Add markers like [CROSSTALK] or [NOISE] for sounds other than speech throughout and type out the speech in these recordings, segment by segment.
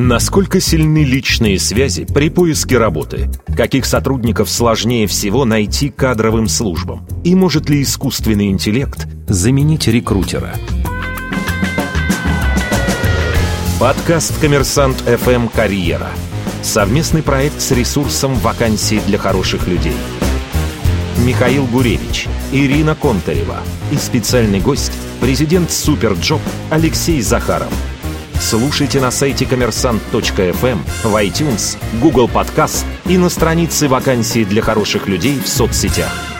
Насколько сильны личные связи при поиске работы? Каких сотрудников сложнее всего найти кадровым службам? И может ли искусственный интеллект заменить рекрутера? Подкаст «Коммерсант ФМ. Карьера». Совместный проект с ресурсом «Вакансии для хороших людей». Михаил Гуревич, Ирина Контарева и специальный гость – президент SuperJob Алексей Захаров – Слушайте на сайте коммерсант.фм, в iTunes, Google Подкаст и на странице вакансий для хороших людей в соцсетях.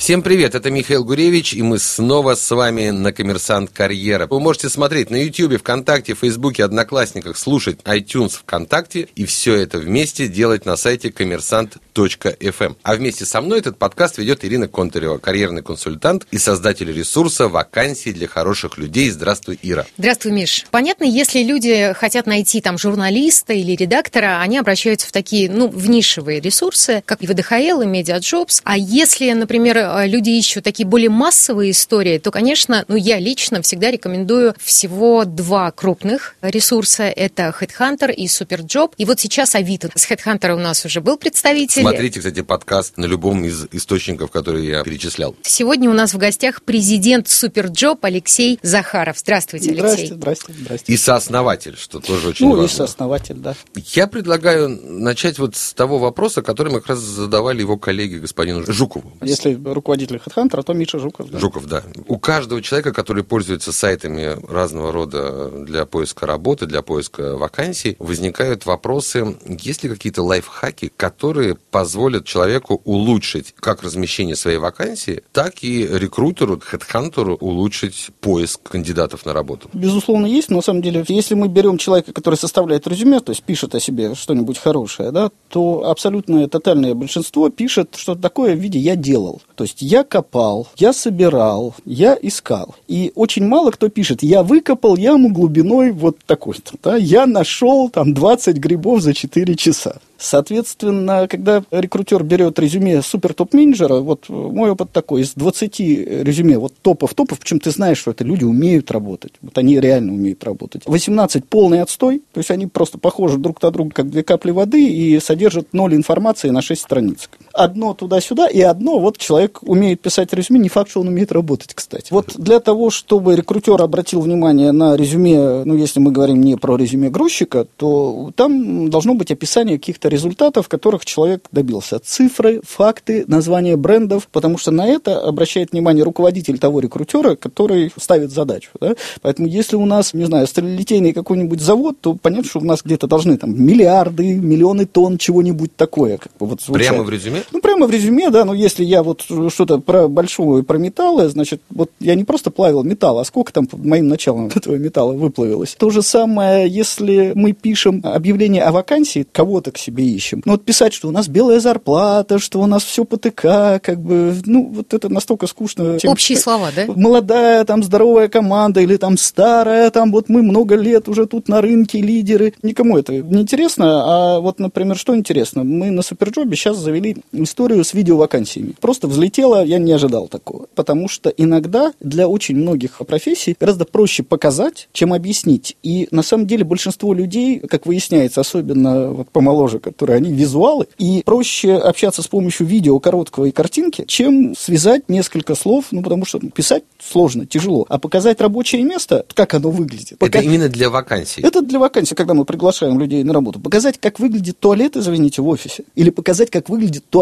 Всем привет, это Михаил Гуревич, и мы снова с вами на «Коммерсант Карьера». Вы можете смотреть на YouTube, ВКонтакте, Фейсбуке, Одноклассниках, слушать iTunes ВКонтакте, и все это вместе делать на сайте коммерсант.фм. А вместе со мной этот подкаст ведет Ирина Контарева, карьерный консультант и создатель ресурса «Вакансии для хороших людей». Здравствуй, Ира. Здравствуй, Миш. Понятно, если люди хотят найти там журналиста или редактора, они обращаются в такие, ну, в нишевые ресурсы, как и ВДХЛ, и Медиаджобс. А если, например, люди ищут такие более массовые истории, то, конечно, ну, я лично всегда рекомендую всего два крупных ресурса. Это Headhunter и Superjob. И вот сейчас Авито. С Headhunter у нас уже был представитель. Смотрите, кстати, подкаст на любом из источников, которые я перечислял. Сегодня у нас в гостях президент Superjob Алексей Захаров. Здравствуйте, Алексей. Здравствуйте, здравствуйте, здравствуйте. И сооснователь, что тоже очень ну, важно. Ну, и сооснователь, да. Я предлагаю начать вот с того вопроса, который мы как раз задавали его коллеге господину Жукову. Если руководитель HeadHunter, а то Миша Жуков. Да. Жуков, да. У каждого человека, который пользуется сайтами разного рода для поиска работы, для поиска вакансий, возникают вопросы, есть ли какие-то лайфхаки, которые позволят человеку улучшить как размещение своей вакансии, так и рекрутеру, HeadHunter улучшить поиск кандидатов на работу? Безусловно, есть, но на самом деле, если мы берем человека, который составляет резюме, то есть пишет о себе что-нибудь хорошее, да, то абсолютное тотальное большинство пишет что-то такое в виде «я делал». То есть я копал, я собирал, я искал. И очень мало кто пишет, я выкопал яму глубиной вот такой-то, да, я нашел там 20 грибов за 4 часа. Соответственно, когда рекрутер берет резюме супер топ-менеджера, вот мой опыт такой, из 20 резюме вот топов-топов, причем ты знаешь, что это люди умеют работать, вот они реально умеют работать. 18 полный отстой, то есть они просто похожи друг на друга, как две капли воды, и содержат ноль информации на 6 страниц. Одно туда-сюда, и одно, вот человек умеет писать резюме, не факт, что он умеет работать, кстати. Вот для того, чтобы рекрутер обратил внимание на резюме, ну, если мы говорим не про резюме грузчика, то там должно быть описание каких-то результатов, которых человек добился. Цифры, факты, название брендов, потому что на это обращает внимание руководитель того рекрутера, который ставит задачу. Да? Поэтому если у нас, не знаю, сталелитейный какой-нибудь завод, то понятно, что у нас где-то должны там миллиарды, миллионы тонн чего-нибудь такое. Как бы, вот, прямо в резюме? Ну, прямо в резюме, да, но если я вот что-то про большого и про металлы, значит, вот я не просто плавил металл, а сколько там моим началом [LAUGHS] этого металла выплавилось. То же самое, если мы пишем объявление о вакансии, кого-то к себе ищем. Но вот писать, что у нас белая зарплата, что у нас все по ТК, как бы, ну, вот это настолько скучно. Чем Общие слова, да? Молодая, там, здоровая команда, или там старая, там, вот мы много лет уже тут на рынке лидеры. Никому это не интересно, а вот, например, что интересно? Мы на Суперджобе сейчас завели историю с видеовакансиями. Просто взлетело, я не ожидал такого. Потому что иногда для очень многих профессий гораздо проще показать, чем объяснить. И на самом деле большинство людей, как выясняется, особенно вот помоложе, которые они визуалы, и проще общаться с помощью видео короткого и картинки, чем связать несколько слов, ну, потому что писать сложно, тяжело, а показать рабочее место, как оно выглядит. Это Пока... именно для вакансий? Это для вакансий, когда мы приглашаем людей на работу. Показать, как выглядит туалет, извините, в офисе, или показать, как выглядит туалет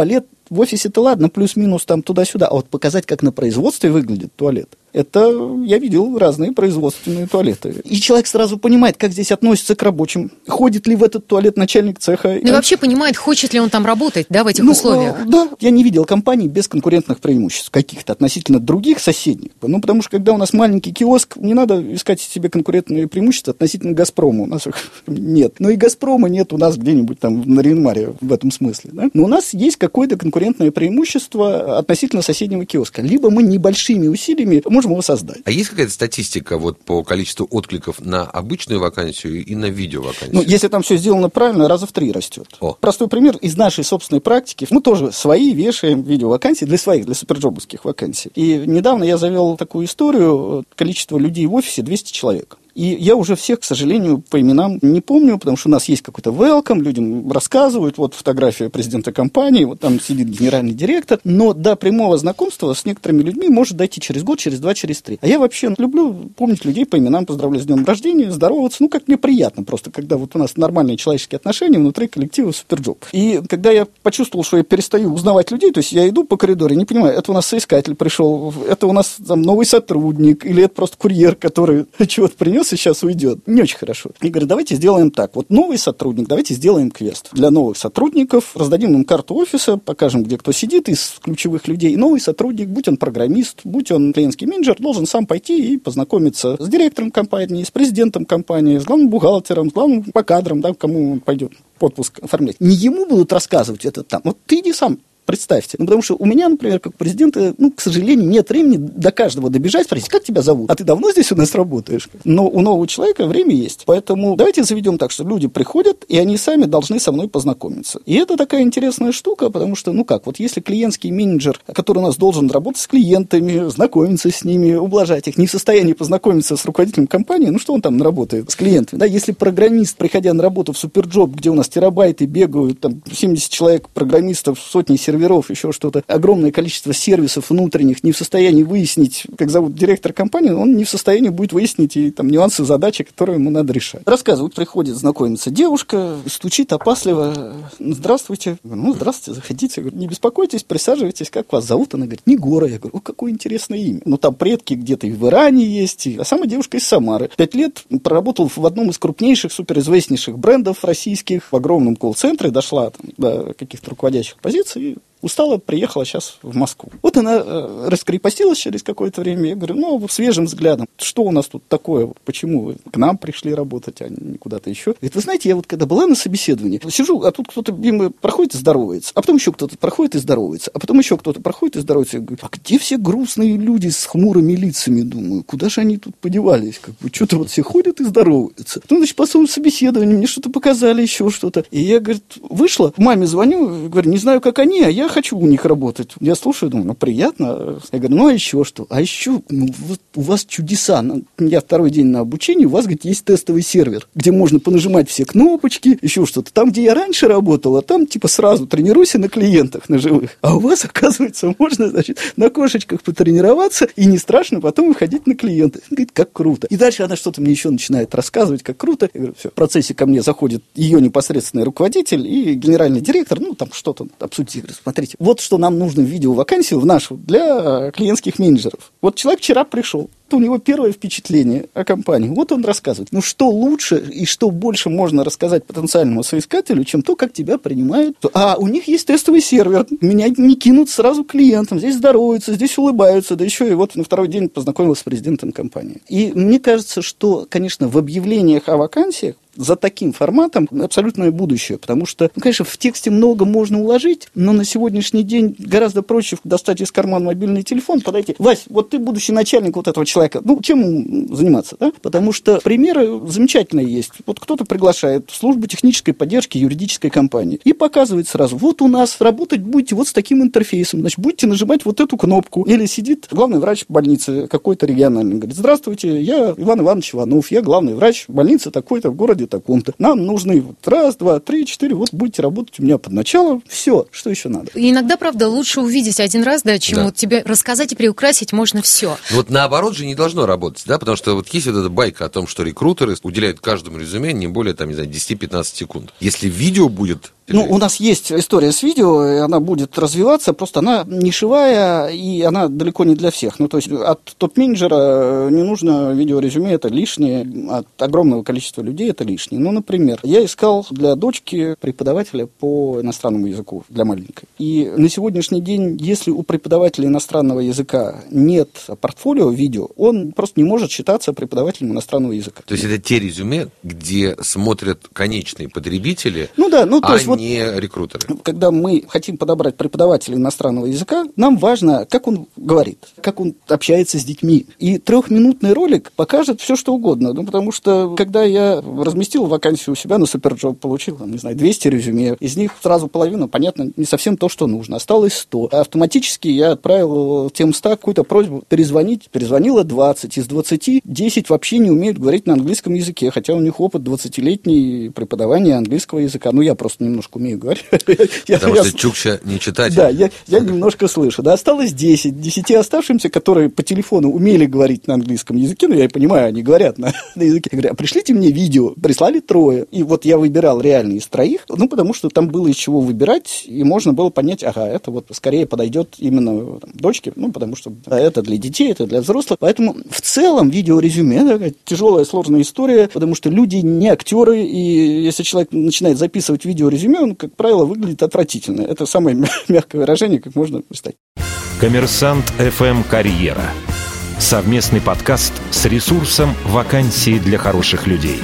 в офисе-то ладно, плюс-минус там туда-сюда, а вот показать, как на производстве выглядит туалет, это я видел разные производственные туалеты. И человек сразу понимает, как здесь относится к рабочим. Ходит ли в этот туалет начальник цеха. Ну и вообще понимает, хочет ли он там работать, да, в этих ну, условиях. Э, да, я не видел компаний без конкурентных преимуществ каких-то относительно других соседних. Ну, потому что когда у нас маленький киоск, не надо искать себе конкурентные преимущества относительно Газпрома. У нас их [LAUGHS] нет. Но и Газпрома нет у нас где-нибудь там на Ринмаре в этом смысле. Да? Но у нас есть какое-то конкурентное преимущество относительно соседнего киоска. Либо мы небольшими усилиями можем его создать. А есть какая-то статистика вот по количеству откликов на обычную вакансию и на видеовакансию? Ну, если там все сделано правильно, раза в три растет. О. Простой пример из нашей собственной практики. Мы тоже свои вешаем видеовакансии для своих, для суперджобовских вакансий. И недавно я завел такую историю, количество людей в офисе 200 человек. И я уже всех, к сожалению, по именам не помню, потому что у нас есть какой-то welcome, людям рассказывают, вот фотография президента компании, вот там сидит генеральный директор, но до прямого знакомства с некоторыми людьми может дойти через год, через два, через три. А я вообще люблю помнить людей по именам, поздравлять с днем рождения, здороваться, ну, как мне приятно просто, когда вот у нас нормальные человеческие отношения внутри коллектива SuperJob. И когда я почувствовал, что я перестаю узнавать людей, то есть я иду по коридору, не понимаю, это у нас соискатель пришел, это у нас там новый сотрудник, или это просто курьер, который [LAUGHS] чего-то принес и сейчас уйдет. Не очень хорошо. И говорю, давайте сделаем так. Вот новый сотрудник, давайте сделаем квест. Для новых сотрудников раздадим им карту офиса, покажем, где кто сидит из ключевых людей. Новый сотрудник, будь он программист, будь он клиентский менеджер, должен сам пойти и познакомиться с директором компании, с президентом компании, с главным бухгалтером, с главным по кадрам, да, кому он пойдет отпуск оформлять. Не ему будут рассказывать это там. Вот ты иди сам Представьте. Ну, потому что у меня, например, как президента, ну, к сожалению, нет времени до каждого добежать, спросить, как тебя зовут? А ты давно здесь у нас работаешь? Но у нового человека время есть. Поэтому давайте заведем так, что люди приходят, и они сами должны со мной познакомиться. И это такая интересная штука, потому что, ну как, вот если клиентский менеджер, который у нас должен работать с клиентами, знакомиться с ними, ублажать их, не в состоянии познакомиться с руководителем компании, ну что он там работает с клиентами? Да, если программист, приходя на работу в Superjob, где у нас терабайты бегают, там 70 человек программистов, сотни серверов, серверов, еще что-то, огромное количество сервисов внутренних, не в состоянии выяснить, как зовут директор компании, он не в состоянии будет выяснить и там нюансы задачи, которые ему надо решать. Рассказывают, приходит знакомиться девушка, стучит опасливо, здравствуйте. Ну, здравствуйте, заходите. Я говорю, не беспокойтесь, присаживайтесь, как вас зовут? Она говорит, Негора. Я говорю, о, какое интересное имя. Ну, там предки где-то и в Иране есть, а сама девушка из Самары. Пять лет проработал в одном из крупнейших, суперизвестнейших брендов российских, в огромном колл-центре, дошла там, до каких-то руководящих позиций, устала, приехала сейчас в Москву. Вот она э, раскрепостилась через какое-то время. Я говорю, ну, свежим взглядом, что у нас тут такое, почему вы к нам пришли работать, а не куда-то еще. Говорит, вы знаете, я вот когда была на собеседовании, сижу, а тут кто-то мимо проходит и здоровается, а потом еще кто-то проходит и здоровается, а потом еще кто-то проходит и здоровается. Я говорю, а где все грустные люди с хмурыми лицами, думаю, куда же они тут подевались, как бы, что-то вот все ходят и здороваются. Потом, значит, по своему собеседованию мне что-то показали, еще что-то. И я, говорит, вышла, маме звоню, говорю, не знаю, как они, а я хочу у них работать. Я слушаю, думаю, ну, приятно. Я говорю, ну, а еще что? А еще, ну, вот у вас чудеса. Ну, я второй день на обучении, у вас, говорит, есть тестовый сервер, где можно понажимать все кнопочки, еще что-то. Там, где я раньше работала, там, типа, сразу тренируйся на клиентах, на живых. А у вас, [LAUGHS] оказывается, можно, значит, на кошечках потренироваться, и не страшно потом выходить на клиента. Говорит, как круто. И дальше она что-то мне еще начинает рассказывать, как круто. Я говорю, все. В процессе ко мне заходит ее непосредственный руководитель и генеральный директор, ну, там что-то обсудить. Я говорю, смотрите, вот что нам нужно в видеовакансию в нашу для клиентских менеджеров. Вот человек вчера пришел, у него первое впечатление о компании. Вот он рассказывает. Ну, что лучше и что больше можно рассказать потенциальному соискателю, чем то, как тебя принимают. А у них есть тестовый сервер. Меня не кинут сразу клиентам. Здесь здороваются, здесь улыбаются. Да еще и вот на второй день познакомился с президентом компании. И мне кажется, что, конечно, в объявлениях о вакансиях за таким форматом абсолютное будущее, потому что, ну, конечно, в тексте много можно уложить, но на сегодняшний день гораздо проще достать из кармана мобильный телефон, подойти. Вась, вот ты будущий начальник вот этого человека, ну, чем заниматься, да? Потому что примеры замечательные есть. Вот кто-то приглашает в службу технической поддержки юридической компании и показывает сразу, вот у нас работать будете вот с таким интерфейсом, значит, будете нажимать вот эту кнопку. Или сидит главный врач больницы какой-то региональный, говорит, здравствуйте, я Иван Иванович Иванов, я главный врач больницы такой-то в городе таком-то. Нам нужны вот раз, два, три, четыре, вот будете работать у меня под начало. Все, что еще надо. И иногда, правда, лучше увидеть один раз, да, чем да. вот тебе рассказать и приукрасить можно все. Вот наоборот же не должно работать, да, потому что вот есть вот эта байка о том, что рекрутеры уделяют каждому резюме не более, там, не знаю, 10-15 секунд. Если видео будет ну, у нас есть история с видео, и она будет развиваться, просто она нишевая, и она далеко не для всех. Ну, то есть от топ-менеджера не нужно видеорезюме, это лишнее, от огромного количества людей это лишнее. Ну, например, я искал для дочки преподавателя по иностранному языку для маленькой. И на сегодняшний день, если у преподавателя иностранного языка нет портфолио видео, он просто не может считаться преподавателем иностранного языка. То есть это те резюме, где смотрят конечные потребители, ну да, ну то а есть вот не рекрутеры. Когда мы хотим подобрать преподавателя иностранного языка, нам важно, как он говорит, как он общается с детьми. И трехминутный ролик покажет все, что угодно. Ну, потому что, когда я разместил вакансию у себя на Superjob, получил, не знаю, 200 резюме, из них сразу половина, понятно, не совсем то, что нужно. Осталось 100. Автоматически я отправил тем 100 какую-то просьбу перезвонить. Перезвонило 20. Из 20 10 вообще не умеют говорить на английском языке, хотя у них опыт 20-летний преподавания английского языка. Ну, я просто немножко умею говорить. [LAUGHS] Потому что Чукча не читатель. Да, я, я немножко слышу. Да, осталось 10. 10 оставшимся, которые по телефону умели говорить на английском языке, ну, я понимаю, они говорят на, [LAUGHS] на языке. Я говорю, а пришлите мне видео. Прислали трое. И вот я выбирал реально из троих, ну, потому что там было из чего выбирать, и можно было понять, ага, это вот скорее подойдет именно там, дочке, ну, потому что это для детей, это для взрослых. Поэтому в целом видеорезюме такая тяжелая, сложная история, потому что люди не актеры, и если человек начинает записывать видеорезюме, он, как правило, выглядит отвратительно. Это самое [LAUGHS] мягкое выражение, как можно представить. Коммерсант FM Карьера. Совместный подкаст с ресурсом «Вакансии для хороших людей».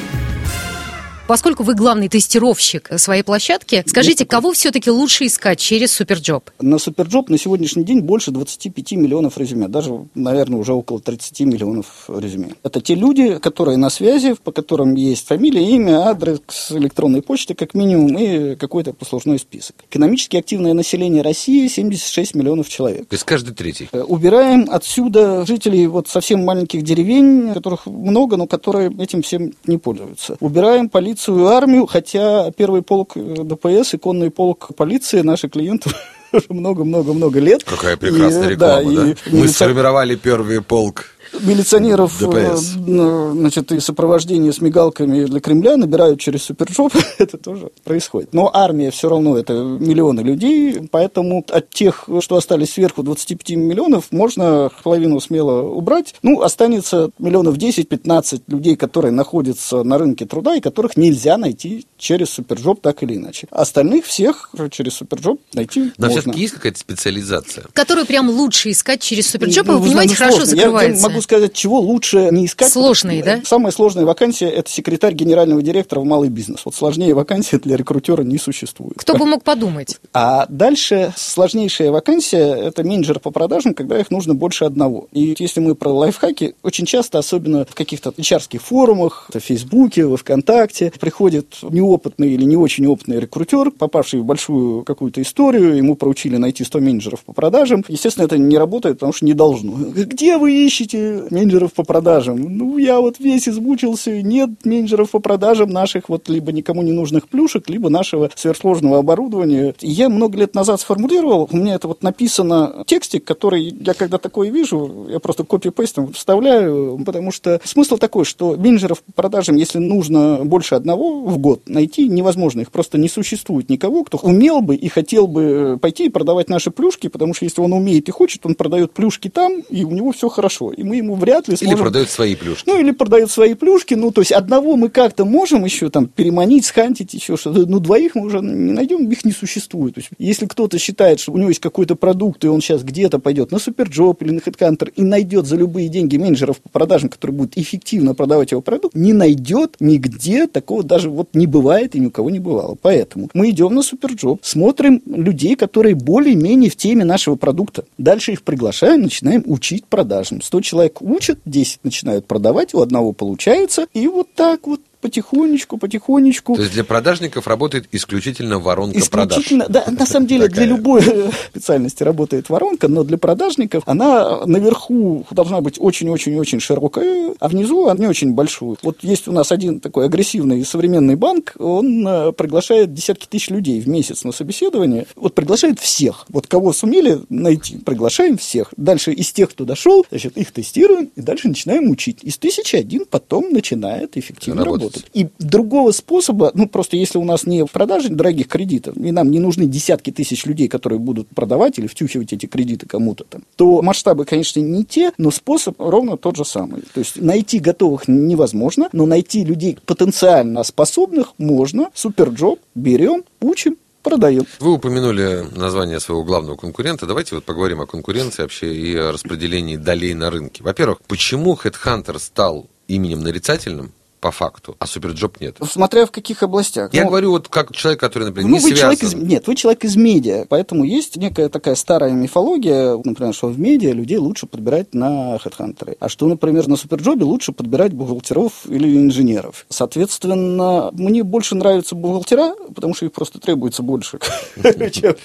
Поскольку вы главный тестировщик своей площадки, скажите, кого все-таки лучше искать через Superjob? На Superjob на сегодняшний день больше 25 миллионов резюме, даже, наверное, уже около 30 миллионов резюме. Это те люди, которые на связи, по которым есть фамилия, имя, адрес электронной почты, как минимум, и какой-то послужной список. Экономически активное население России 76 миллионов человек. То есть каждый третий. Э, убираем отсюда жителей вот совсем маленьких деревень, которых много, но которые этим всем не пользуются. Убираем полицию полицию и армию, хотя первый полк э, ДПС и конный полк полиции наши клиенты [LAUGHS] уже много-много-много лет. Какая прекрасная и, реклама, да? да? И, Мы сформировали первый полк милиционеров ДПС. Э, значит, и сопровождение с мигалками для Кремля набирают через суперджоп, [LAUGHS] это тоже происходит. Но армия все равно это миллионы людей, поэтому от тех, что остались сверху 25 миллионов, можно половину смело убрать. Ну, останется миллионов 10-15 людей, которые находятся на рынке труда и которых нельзя найти через суперджоп так или иначе. Остальных всех через суперджоп найти Но можно. все-таки есть какая-то специализация? Которую прям лучше искать через суперджоп, ну, вы понимаете, хорошо сложно. закрывается. Я могу сказать, чего лучше не искать. Сложные, да? Самая сложная вакансия – это секретарь генерального директора в малый бизнес. Вот сложнее вакансии для рекрутера не существует. Кто бы мог подумать? [LAUGHS] А дальше сложнейшая вакансия – это менеджер по продажам, когда их нужно больше одного. И если мы про лайфхаки, очень часто, особенно в каких-то hr форумах, в Фейсбуке, во Вконтакте, приходит неопытный или не очень опытный рекрутер, попавший в большую какую-то историю, ему поручили найти 100 менеджеров по продажам. Естественно, это не работает, потому что не должно. Где вы ищете менеджеров по продажам. Ну, я вот весь измучился, нет менеджеров по продажам наших вот либо никому не нужных плюшек, либо нашего сверхсложного оборудования. Я много лет назад сформулировал, у меня это вот написано текстик, который я когда такое вижу, я просто копи-пейстом вставляю, потому что смысл такой, что менеджеров по продажам, если нужно больше одного в год, найти невозможно, их просто не существует никого, кто умел бы и хотел бы пойти и продавать наши плюшки, потому что если он умеет и хочет, он продает плюшки там, и у него все хорошо. И мы ему вряд ли сможем... Или продают свои плюшки. Ну, или продают свои плюшки. Ну, то есть, одного мы как-то можем еще там переманить, схантить, еще что-то. Но двоих мы уже не найдем, их не существует. То есть, если кто-то считает, что у него есть какой-то продукт, и он сейчас где-то пойдет на Superjob или на HeadHunter и найдет за любые деньги менеджеров по продажам, которые будут эффективно продавать его продукт, не найдет нигде такого даже вот не бывает и ни у кого не бывало. Поэтому мы идем на Superjob, смотрим людей, которые более-менее в теме нашего продукта. Дальше их приглашаем, начинаем учить продажам. 100 человек человек учат, 10 начинают продавать, у одного получается, и вот так вот потихонечку, потихонечку. То есть для продажников работает исключительно воронка исключительно, продаж. Да, на самом деле для любой [LAUGHS] специальности работает воронка, но для продажников она наверху должна быть очень-очень-очень широкая, а внизу она не очень большую. Вот есть у нас один такой агрессивный современный банк, он э, приглашает десятки тысяч людей в месяц на собеседование. Вот приглашает всех. Вот кого сумели найти, приглашаем всех. Дальше из тех, кто дошел, значит, их тестируем, и дальше начинаем учить. Из тысячи один потом начинает эффективно работать работать. И другого способа, ну, просто если у нас не в продаже дорогих кредитов, и нам не нужны десятки тысяч людей, которые будут продавать или втюхивать эти кредиты кому-то там, то масштабы, конечно, не те, но способ ровно тот же самый. То есть найти готовых невозможно, но найти людей потенциально способных можно. Superjob, берем, учим, продаем. Вы упомянули название своего главного конкурента. Давайте вот поговорим о конкуренции вообще и о распределении долей на рынке. Во-первых, почему HeadHunter стал именем нарицательным? По факту, а Superjob нет. Смотря в каких областях. Я Ну, говорю вот как человек, который, например, Ну, не вы связан. человек из... Нет, вы человек из медиа, поэтому есть некая такая старая мифология, например, что в медиа людей лучше подбирать на HeadHunter е, а что, например, на Superjob е лучше подбирать бухгалтеров или инженеров. Соответственно, мне больше нравятся бухгалтера, потому что их просто требуется больше, [LAUGHS] чем.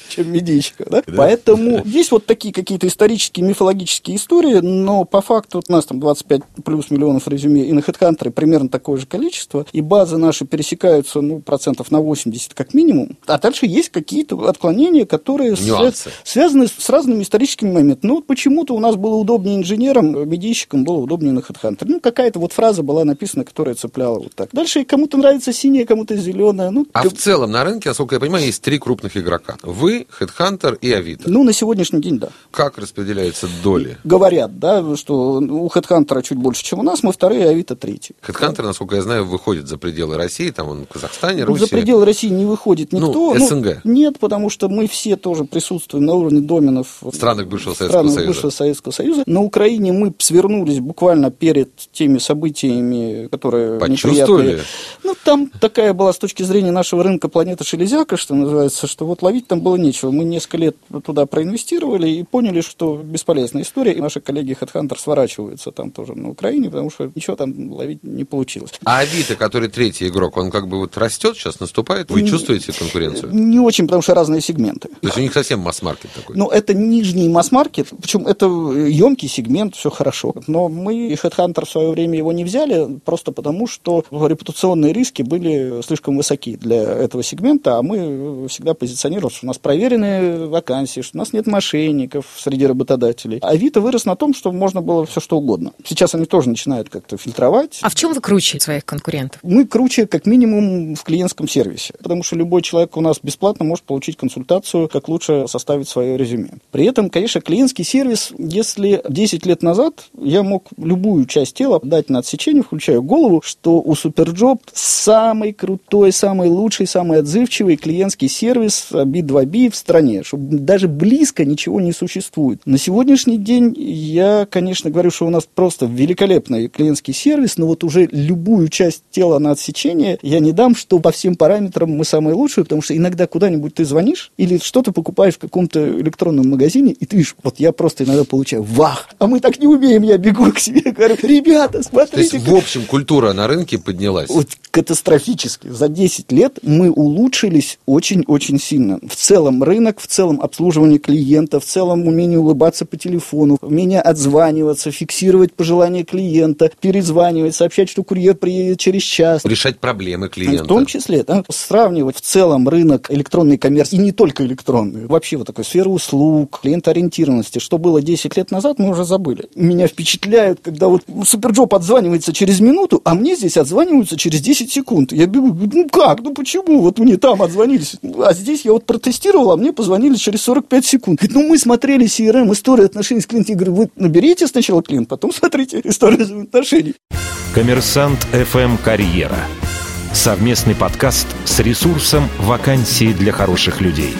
Да? Поэтому есть вот такие какие-то исторические, мифологические истории, но по факту у нас там 25 плюс миллионов резюме, и на HeadHunter примерно такое же количество, и базы наши пересекаются, ну, процентов на 80 как минимум. А дальше есть какие-то отклонения, которые Нюансы. связаны с, с разными историческими моментами. Ну, вот почему-то у нас было удобнее инженерам, медийщикам было удобнее на HeadHunter. Ну, какая-то вот фраза была написана, которая цепляла вот так. Дальше кому-то нравится синяя, кому-то зеленая. Ну, А как- в целом на рынке, насколько я понимаю, есть три крупных игрока. Вы, Headhunter и Авито. ну, на сегодняшний день, да. Как распределяются доли? Говорят, да, что у HeadHunter чуть больше, чем у нас, мы вторые, а Авито третий. Headhunter, насколько я знаю, выходит за пределы России, там он в Казахстане, Ну, Руси. За пределы России не выходит Ну, никто. СНГ. нет, потому что мы все тоже присутствуем на уровне доменов В странах бывшего Советского странах Союза. бывшего Советского Союза. На Украине мы свернулись буквально перед теми событиями, которые Почувствовали? неприятные. Ну, там такая была с точки зрения нашего рынка планета Шелезяка, что называется, что вот ловить там было нечего. Мы несколько лет туда проинвестировали и поняли, что бесполезная история. И наши коллеги Headhunter сворачиваются там тоже на Украине, потому что ничего там ловить не получилось. А Авито, который третий игрок, он как бы вот растет сейчас, наступает? Вы чувствуете конкуренцию? Не очень, потому что разные сегменты. То есть у них совсем масс-маркет такой. Ну, это нижний масс-маркет, причем это емкий сегмент, все хорошо. Но мы и Headhunter в свое время его не взяли, просто потому что репутационные риски были слишком высоки для этого сегмента, а мы всегда позиционировали, что у нас проверенные вакансии, что у нас нет мошенников среди работодателей. Авито вырос на том, что можно было все что угодно. Сейчас они тоже начинают как-то фильтровать. А в чем вы круче своих конкурентов? Мы круче, как минимум, в клиентском сервисе, потому что любой человек у нас бесплатно может получить консультацию, как лучше составить свое резюме. При этом, конечно, клиентский сервис, если 10 лет назад я мог любую часть тела дать на отсечение, включая голову, что у Superjob самый крутой, самый лучший, самый отзывчивый клиентский сервис B2B в стране, что даже близко ничего не существует. На сегодняшний день я, конечно, говорю, что у нас просто великолепный клиентский сервис, но вот уже любую часть тела на отсечение я не дам, что по всем параметрам мы самые лучшие, потому что иногда куда-нибудь ты звонишь или что-то покупаешь в каком-то электронном магазине, и ты видишь, вот я просто иногда получаю вах, а мы так не умеем, я бегу к себе, говорю, ребята, То есть, смотрите, в общем, культура на рынке поднялась. вот катастрофически. За 10 лет мы улучшились очень-очень сильно. В целом рынок, в целом обслуживание клиента, в целом умение улыбаться по телефону, умение отзваниваться, фиксировать пожелания клиента, перезванивать, сообщать, что курьер приедет через час. Решать проблемы клиента. В том числе, да, сравнивать в целом рынок электронной коммерции, и не только электронной, вообще вот такой сферы услуг, клиентоориентированности, что было 10 лет назад, мы уже забыли. Меня впечатляют, когда вот Superjob отзванивается через минуту, а мне здесь отзваниваются через 10 секунд. Я бегу, ну как, ну почему, вот мне там отзвонились, а здесь я вот протестировал, а мне позвонили через 45 секунд. Говорит, ну мы смотрели CRM, историю отношений с клиентом, я говорю, вы наберите сначала клиент, потом смотрите историю отношений. Коммерсант FM Карьера. Совместный подкаст с ресурсом «Вакансии для хороших людей».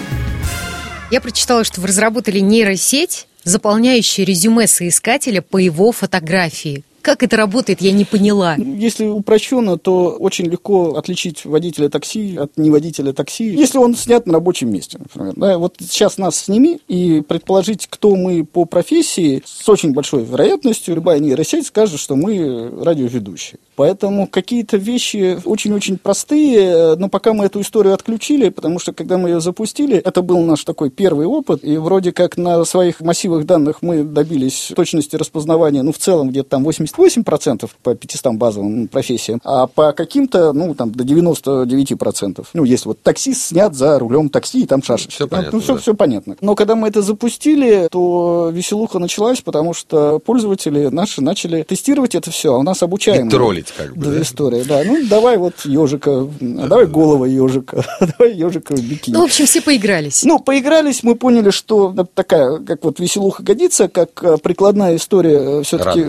Я прочитала, что вы разработали нейросеть, заполняющую резюме соискателя по его фотографии. Как это работает, я не поняла. Если упрощенно, то очень легко отличить водителя такси от неводителя такси, если он снят на рабочем месте, например. Да, вот сейчас нас сними и предположить, кто мы по профессии, с очень большой вероятностью любая нейросеть скажет, что мы радиоведущие. Поэтому какие-то вещи очень-очень простые, но пока мы эту историю отключили, потому что когда мы ее запустили, это был наш такой первый опыт, и вроде как на своих массивах данных мы добились точности распознавания, ну, в целом где-то там 88% по 500 базовым профессиям, а по каким-то, ну, там, до 99%. Ну, если вот таксист снят за рулем такси, и там шашечка. Всё Да, понятно, ну, все, да. все понятно. Но когда мы это запустили, то веселуха началась, потому что пользователи наши начали тестировать это все, а у нас обучаемые. И троллить как бы, Да, да? история, да. Ну, давай вот ежика, а давай голова ежика, [LAUGHS] давай ежика в бикини. Ну, в общем, все поигрались. Ну, поигрались, мы поняли, что такая, как вот веселуха годится, как э, прикладная история все-таки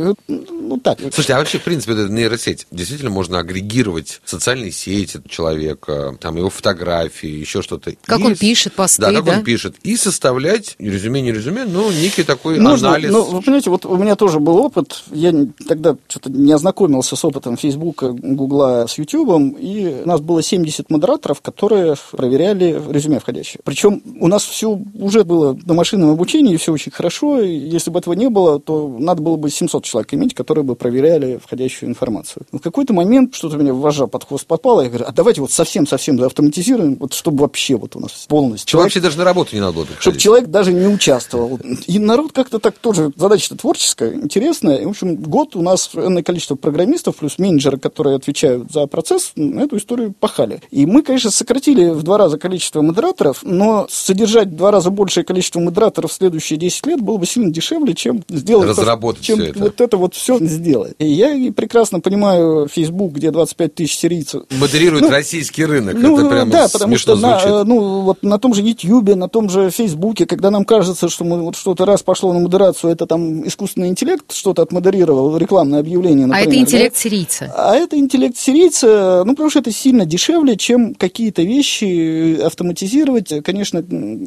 ну так. Слушайте, а вообще, в принципе, эта нейросеть, действительно можно агрегировать социальные сети человека, там его фотографии, еще что-то. Как И он пишет посты, Да, как да? он пишет. И составлять, резюме, не резюме, но некий такой Нужно, анализ. ну, вы понимаете, вот у меня тоже был опыт, я тогда что-то не ознакомился с опытом Фейсбука, Гугла, с Ютубом, и у нас было 70 модераторов, которые проверяли резюме входящее. Причем у нас все уже было на машинном обучении, все очень хорошо, и если бы этого не было, то надо было бы 700 человек иметь, которые бы проверяли входящую информацию. Но в какой-то момент что-то меня вожа под хвост попало, я говорю, а давайте вот совсем-совсем автоматизируем, вот чтобы вообще вот у нас полностью. Что вообще даже на работу не надо было Чтобы человек даже не участвовал. И народ как-то так тоже, задача-то творческая, интересная. И, в общем, год у нас энное количество программистов, плюс менеджеры, которые отвечают за процесс, на эту историю пахали. И мы, конечно, сократили в два раза количество модераторов, но содержать в два раза большее количество модераторов в следующие 10 лет было бы сильно дешевле, чем сделать... то, Разработать чем всё это. вот это вот все сделать. И я прекрасно понимаю Facebook, где 25 тысяч сирийцев, Модерирует Ну, российский рынок. ну, это прямо да, потому что на, звучит. э, ну, вот на том же Ютьюбе, на том же Фейсбуке, когда нам кажется, что мы вот что-то раз пошло на модерацию, это там искусственный интеллект что-то отмодерировал, рекламное объявление, А например. это интеллект да? сирийца. А это интеллект сирийца, ну, потому что это сильно дешевле, чем какие-то вещи автоматизировать. Конечно,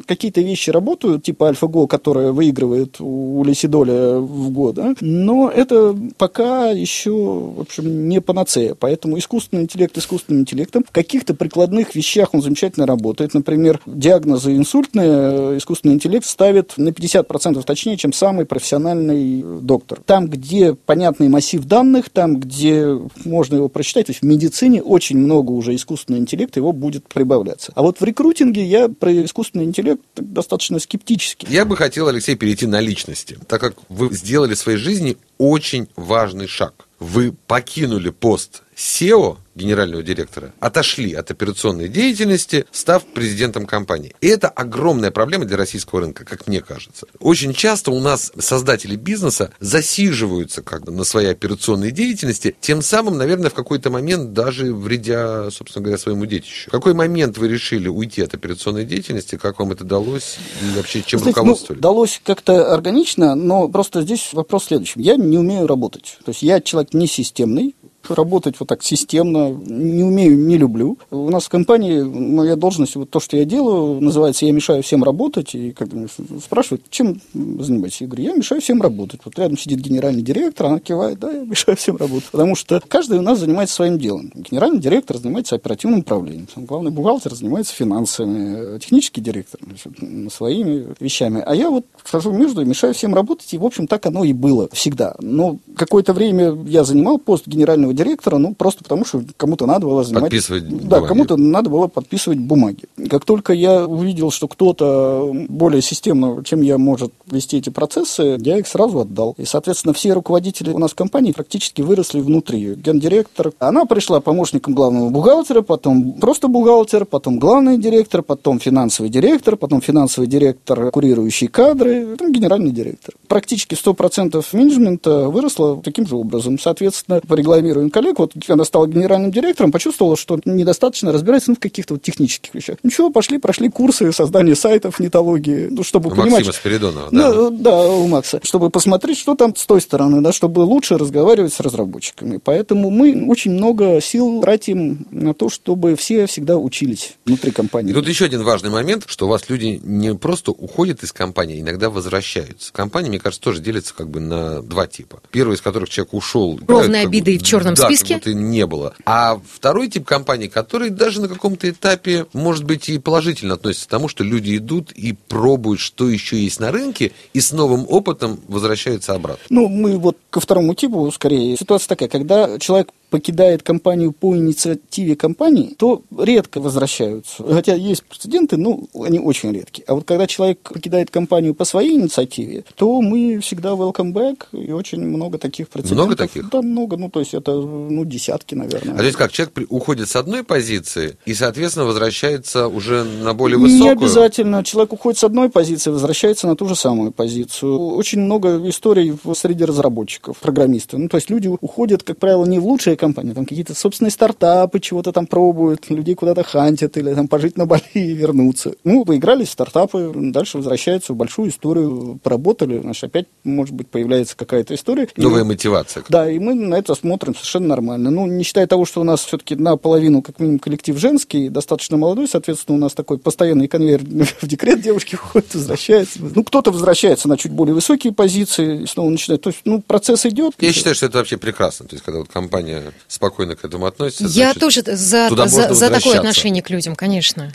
какие-то вещи работают, типа AlphaGo, которая выигрывает у Лисидоля в год, да? но это пока еще, в общем, не панацея. Поэтому искусственный интеллект искусственным интеллектом. В каких-то прикладных вещах он замечательно работает. Например, диагнозы инсультные э, искусственный интеллект ставит на 50% точнее, чем самый профессиональный доктор. Там, где понятный массив данных, там, где можно его прочитать, то есть в медицине очень много уже искусственного интеллекта, его будет прибавляться. А вот в рекрутинге я про искусственный интеллект достаточно скептически. Я бы хотел, Алексей, перейти на личности, так как вы сделали в своей жизни очень важный шаг. Вы покинули пост SEO, генерального директора, отошли от операционной деятельности, став президентом компании. И это огромная проблема для российского рынка, как мне кажется. Очень часто у нас создатели бизнеса засиживаются как бы на своей операционной деятельности, тем самым, наверное, в какой-то момент даже вредя, собственно говоря, своему детищу. В какой момент вы решили уйти от операционной деятельности, как вам это далось и вообще чем Знаете, ну, руководствовались? далось как-то органично, но просто здесь вопрос в следующем. Я не умею работать. То есть я человек не системный, работать вот так системно не умею, не люблю. У нас в компании моя должность, вот то, что я делаю, называется «Я мешаю всем работать». И меня спрашивают, чем занимаетесь? Я говорю, я мешаю всем работать. Вот рядом сидит генеральный директор, она кивает, да, я мешаю всем работать. Потому что каждый у нас занимается своим делом. Генеральный директор занимается оперативным управлением. Главный бухгалтер занимается финансами. Технический директор значит, своими вещами. А я вот хожу между и мешаю всем работать. И, в общем, так оно и было всегда. Но какое-то время я занимал пост генерального директора, ну, просто потому что кому-то надо было занимать... Подписывать Да, бумаги. кому-то надо было подписывать бумаги. Как только я увидел, что кто-то более системно, чем я, может вести эти процессы, я их сразу отдал. И, соответственно, все руководители у нас в компании практически выросли внутри. Гендиректор, она пришла помощником главного бухгалтера, потом просто бухгалтер, потом главный директор, потом финансовый директор, потом финансовый директор, курирующий кадры, потом генеральный директор. Практически 100% менеджмента выросло таким же образом. Соответственно, по регламированию коллег, вот она стала генеральным директором, почувствовала, что недостаточно разбирается ну, в каких-то вот технических вещах. Ничего, пошли, прошли курсы создания сайтов, нетологии, ну, чтобы У понимать... Максима Спиридонова, да. Да, да, у Макса. Чтобы посмотреть, что там с той стороны, да, чтобы лучше разговаривать с разработчиками. Поэтому мы очень много сил тратим на то, чтобы все всегда учились внутри компании. И тут еще один важный момент, что у вас люди не просто уходят из компании, а иногда возвращаются. Компания, мне кажется, тоже делится как бы на два типа. Первый из которых человек ушел. Ровные как бы- обиды и в черном да, списке. как будто и не было. А второй тип компаний, который даже на каком-то этапе, может быть, и положительно относится к тому, что люди идут и пробуют, что еще есть на рынке, и с новым опытом возвращаются обратно. Ну, мы вот ко второму типу скорее. Ситуация такая, когда человек покидает компанию по инициативе компании, то редко возвращаются. Хотя есть прецеденты, но они очень редкие. А вот когда человек покидает компанию по своей инициативе, то мы всегда welcome back, и очень много таких прецедентов. Много таких? Да, много. Ну, то есть это ну, десятки, наверное. А то есть как, человек уходит с одной позиции и, соответственно, возвращается уже на более высокую? Не обязательно. Человек уходит с одной позиции, возвращается на ту же самую позицию. Очень много историй среди разработчиков, программистов. Ну, то есть люди уходят, как правило, не в лучшие компании, там какие-то собственные стартапы чего-то там пробуют, людей куда-то хантят или там пожить на Бали и вернуться. Ну, поиграли в стартапы, дальше возвращаются в большую историю, поработали, значит, опять, может быть, появляется какая-то история. Новая и, мотивация. Да, и мы на это смотрим совершенно нормально. Ну, не считая того, что у нас все-таки наполовину, как минимум, коллектив женский, достаточно молодой, соответственно, у нас такой постоянный конвейер [LAUGHS] в декрет девушки уходят, возвращаются. Ну, кто-то возвращается на чуть более высокие позиции, снова начинает. То есть, ну, процесс идет. Я считаю, что это вообще прекрасно. То есть, когда вот компания спокойно к этому относится. Я значит, тоже за, за, за такое отношение к людям, конечно.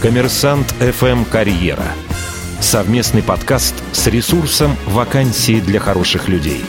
Коммерсант FM Карьера. Совместный подкаст с ресурсом «Вакансии для хороших людей».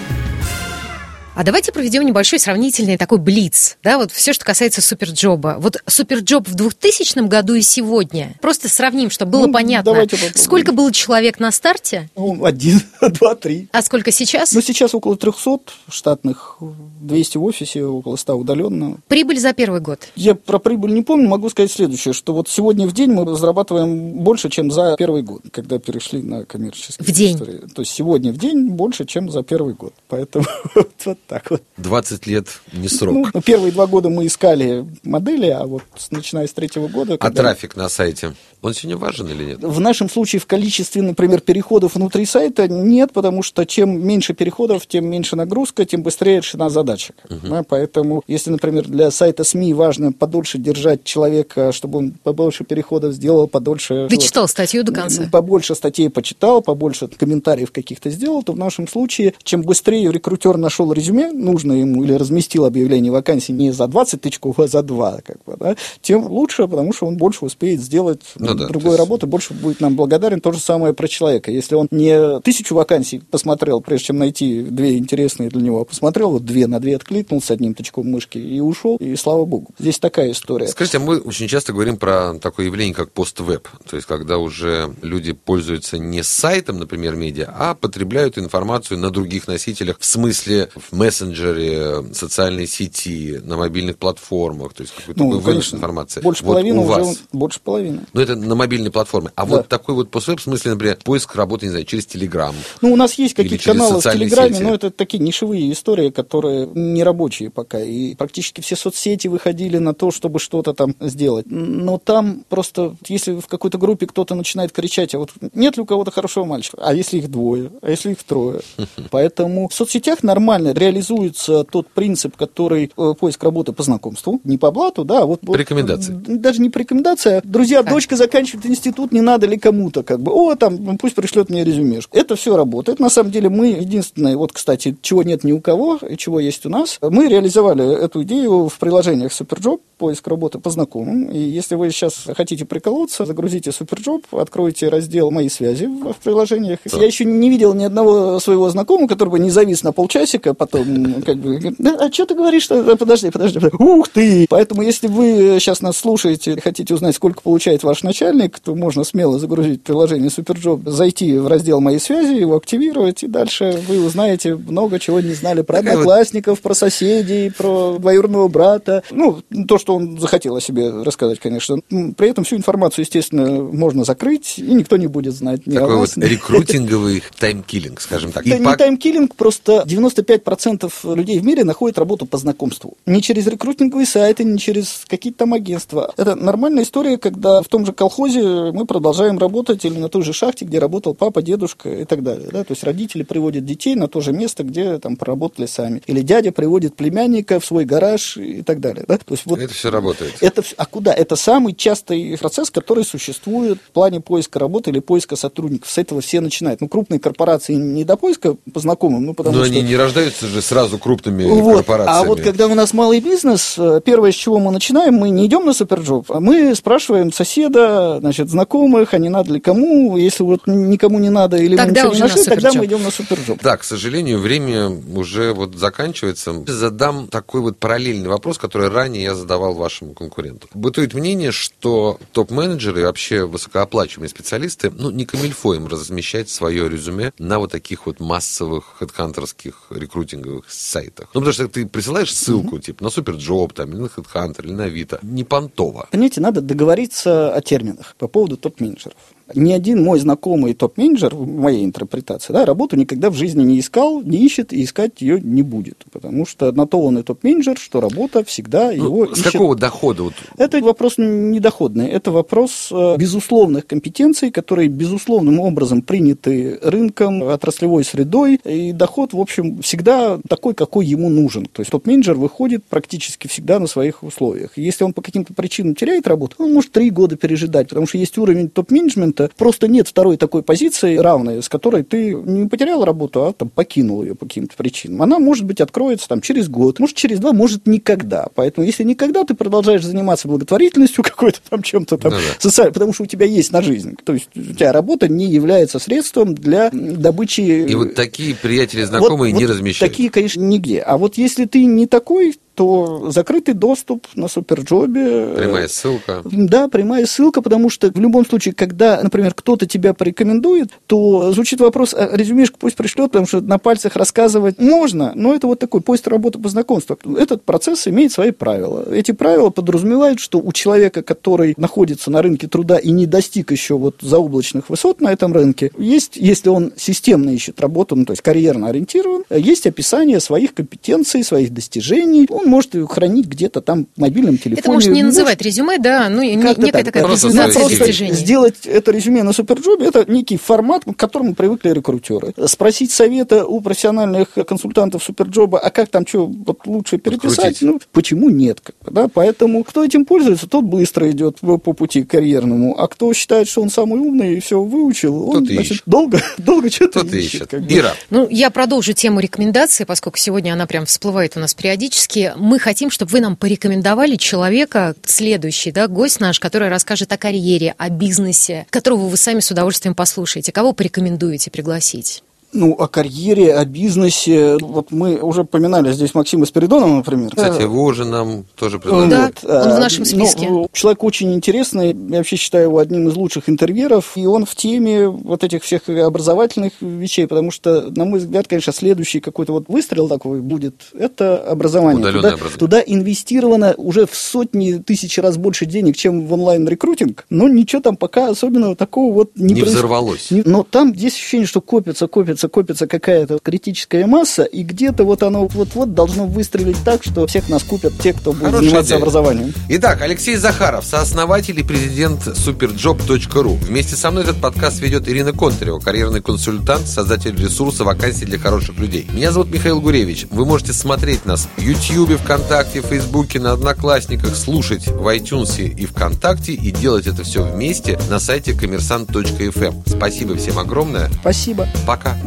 А давайте проведем небольшой сравнительный такой блиц, да, вот все, что касается суперджоба. Вот суперджоб в 2000 году и сегодня. Просто сравним, чтобы было ну, понятно. Сколько было человек на старте? Ну, один, [LAUGHS] два, три. А сколько сейчас? Ну, сейчас около 300 штатных, 200 в офисе, около 100 удаленно. Прибыль за первый год? Я про прибыль не помню, могу сказать следующее, что вот сегодня в день мы зарабатываем больше, чем за первый год, когда перешли на коммерческие В день? Истории. То есть сегодня в день больше, чем за первый год. Поэтому [LAUGHS] вот так вот. 20 лет не срок. Ну, первые два года мы искали модели, а вот начиная с третьего года... А трафик на сайте, он сегодня важен или нет? В нашем случае в количестве, например, переходов внутри сайта нет, потому что чем меньше переходов, тем меньше нагрузка, тем быстрее решена задача. Угу. Да, поэтому, если, например, для сайта СМИ важно подольше держать человека, чтобы он побольше переходов сделал, подольше... Дочитал вот, статью до конца. Побольше статей почитал, побольше комментариев каких-то сделал, то в нашем случае, чем быстрее рекрутер нашел резюме, нужно ему или разместил объявление вакансии не за 20 тычков, а за 2, как бы, да, тем лучше, потому что он больше успеет сделать ну, да, другой есть... работы, больше будет нам благодарен. То же самое про человека. Если он не тысячу вакансий посмотрел, прежде чем найти две интересные для него, а посмотрел, вот две на две откликнул с одним тычком мышки и ушел, и слава богу. Здесь такая история. Скажите, а мы очень часто говорим про такое явление, как пост-веб, то есть когда уже люди пользуются не сайтом, например, медиа, а потребляют информацию на других носителях, в смысле в мессенджере, социальной сети, на мобильных платформах, то есть какой-то ну, вынос информации. Больше вот половины у вас. уже, больше половины. Но это на мобильной платформе. А да. вот такой вот поствеб, в смысле, например, поиск работы, не знаю, через Телеграм. Ну, у нас есть какие-то каналы в Телеграме, сети. но это такие нишевые истории, которые не рабочие пока. И практически все соцсети выходили на то, чтобы что-то там сделать. Но там просто, если в какой-то группе кто-то начинает кричать, а вот нет ли у кого-то хорошего мальчика? А если их двое? А если их трое? [LAUGHS] Поэтому в соцсетях нормально реализуется тот принцип, который э, поиск работы по знакомству, не по блату, да, а вот... По рекомендации. Даже не по рекомендации, а друзья, дочка заканчивает институт, не надо ли кому-то, как бы, о, там, ну, пусть пришлет мне резюмешку. Это все работает. На самом деле мы единственное, вот, кстати, чего нет ни у кого, и чего есть у нас, мы реализовали эту идею в приложениях Superjob, поиск работы по знакомым. И если вы сейчас хотите приколоться, загрузите Superjob, откройте раздел «Мои связи» в, в приложениях. Да. Я еще не видел ни одного своего знакомого, который бы не завис на полчасика, потом как бы, да, а что ты говоришь? Подожди, подожди, подожди. Ух ты! Поэтому, если вы сейчас нас слушаете хотите узнать, сколько получает ваш начальник, то можно смело загрузить приложение Superjob, зайти в раздел «Мои связи», его активировать, и дальше вы узнаете много чего не знали про Такая одноклассников, вот... про соседей, про двоюродного брата. Ну, то, что он захотел о себе рассказать, конечно. При этом всю информацию, естественно, можно закрыть, и никто не будет знать ни Такой вот рекрутинговый таймкиллинг, скажем так. Это не таймкиллинг, просто 95% людей в мире находят работу по знакомству. Не через рекрутинговые сайты, не через какие-то там агентства. Это нормальная история, когда в том же колхозе мы продолжаем работать или на той же шахте, где работал папа, дедушка и так далее. Да? То есть родители приводят детей на то же место, где там поработали сами. Или дядя приводит племянника в свой гараж и так далее. Да? То есть вот это все работает. Это, а куда? Это самый частый процесс, который существует в плане поиска работы или поиска сотрудников. С этого все начинают. Ну, крупные корпорации не до поиска по знакомым, ну, потому Но что... они не рождаются же сразу крупными вот. корпорациями. А вот когда у нас малый бизнес, э, первое, с чего мы начинаем, мы не идем на суперджоп, а мы спрашиваем соседа, значит, знакомых, а не надо ли кому, если вот никому не надо или тогда мы ничего не нашли, тогда мы идем на суперджоп. Да, к сожалению, время уже вот заканчивается. Задам такой вот параллельный вопрос, который ранее я задавал вашему конкуренту. Бытует мнение, что топ-менеджеры и вообще высокооплачиваемые специалисты, ну, не камильфо им размещать свое резюме на вот таких вот массовых хедхантерских рекрутинговых сайтах. Ну, потому что ты присылаешь ссылку, угу. типа, на Superjob, там, или на HeadHunter, или на Авито. Не понтово. Понимаете, надо договориться о терминах по поводу топ-менеджеров ни один мой знакомый топ-менеджер, в моей интерпретации, да, работу никогда в жизни не искал, не ищет и искать ее не будет. Потому что на то он и топ-менеджер, что работа всегда ну, его С ищет. какого дохода? Вот? Это вопрос недоходный. Это вопрос э, безусловных компетенций, которые безусловным образом приняты рынком, отраслевой средой. И доход, в общем, всегда такой, какой ему нужен. То есть топ-менеджер выходит практически всегда на своих условиях. Если он по каким-то причинам теряет работу, он может три года пережидать, потому что есть уровень топ-менеджмента, момента просто нет второй такой позиции равной, с которой ты не потерял работу, а там покинул ее по каким-то причинам. Она, может быть, откроется там через год, может, через два, может, никогда. Поэтому, если никогда, ты продолжаешь заниматься благотворительностью [LAUGHS] какой-то там, чем-то там, ну, да. социальным, потому что у тебя есть на жизнь. То есть, у тебя работа не является средством для добычи... И вот такие приятели, знакомые вот, не вот размещают. Такие, конечно, нигде. А вот если ты не такой, то закрытый доступ на Суперджобе. Э, прямая ссылка. Да, прямая ссылка, потому что в любом случае, когда, например, кто-то тебя порекомендует, то звучит вопрос, а резюмешку пусть пришлет, потому что на пальцах рассказывать можно, но это вот такой поиск работы по знакомству. Этот процесс имеет свои правила. Эти правила подразумевают, что у человека, который находится на рынке труда и не достиг еще вот заоблачных высот на этом рынке, есть, если он системно ищет работу, ну, то есть карьерно ориентирован, есть описание своих компетенций, своих достижений, он может ее хранить где-то там в мобильном телефоне. Это можно не может... называть резюме, да, ну, некая такая презентация достижений. Сделать это резюме на Суперджобе, это некий формат, к которому привыкли рекрутеры. Спросить совета у профессиональных консультантов Суперджоба, а как там что вот лучше переписать, Открутить. ну, почему нет? Как бы, да? Поэтому кто этим пользуется, тот быстро идет по пути карьерному, а кто считает, что он самый умный и все выучил, он, значит, ищет. долго, [LAUGHS] долго что-то ищет. ищет. Как бы. Ира. Ну, я продолжу тему рекомендации, поскольку сегодня она прям всплывает у нас периодически мы хотим, чтобы вы нам порекомендовали человека, следующий да, гость наш, который расскажет о карьере, о бизнесе, которого вы сами с удовольствием послушаете. Кого порекомендуете пригласить? Ну, о карьере, о бизнесе. Вот мы уже поминали здесь Максима Спиридонова, например. Кстати, его уже нам тоже предлагали. Да, он в нашем ну, списке. Ну, человек очень интересный. Я вообще считаю его одним из лучших интервьюеров. И он в теме вот этих всех образовательных вещей, потому что, на мой взгляд, конечно, следующий какой-то вот выстрел такой будет, это образование. Туда, образование. туда инвестировано уже в сотни тысяч раз больше денег, чем в онлайн-рекрутинг. Но ничего там пока особенного такого вот не, не происходит. взорвалось. Но там есть ощущение, что копится, копится копится, копится какая-то критическая масса, и где-то вот оно вот-вот должно выстрелить так, что всех нас купят те, кто будет Хорошая заниматься идея. образованием. Итак, Алексей Захаров, сооснователь и президент superjob.ru. Вместе со мной этот подкаст ведет Ирина Контарева, карьерный консультант, создатель ресурса вакансий для хороших людей. Меня зовут Михаил Гуревич. Вы можете смотреть нас в YouTube, ВКонтакте, Фейсбуке, на Одноклассниках, слушать в iTunes и ВКонтакте и делать это все вместе на сайте коммерсант.фм. Спасибо всем огромное. Спасибо. Пока.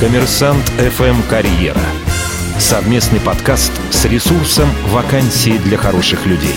Коммерсант FM Карьера. Совместный подкаст с ресурсом «Вакансии для хороших людей».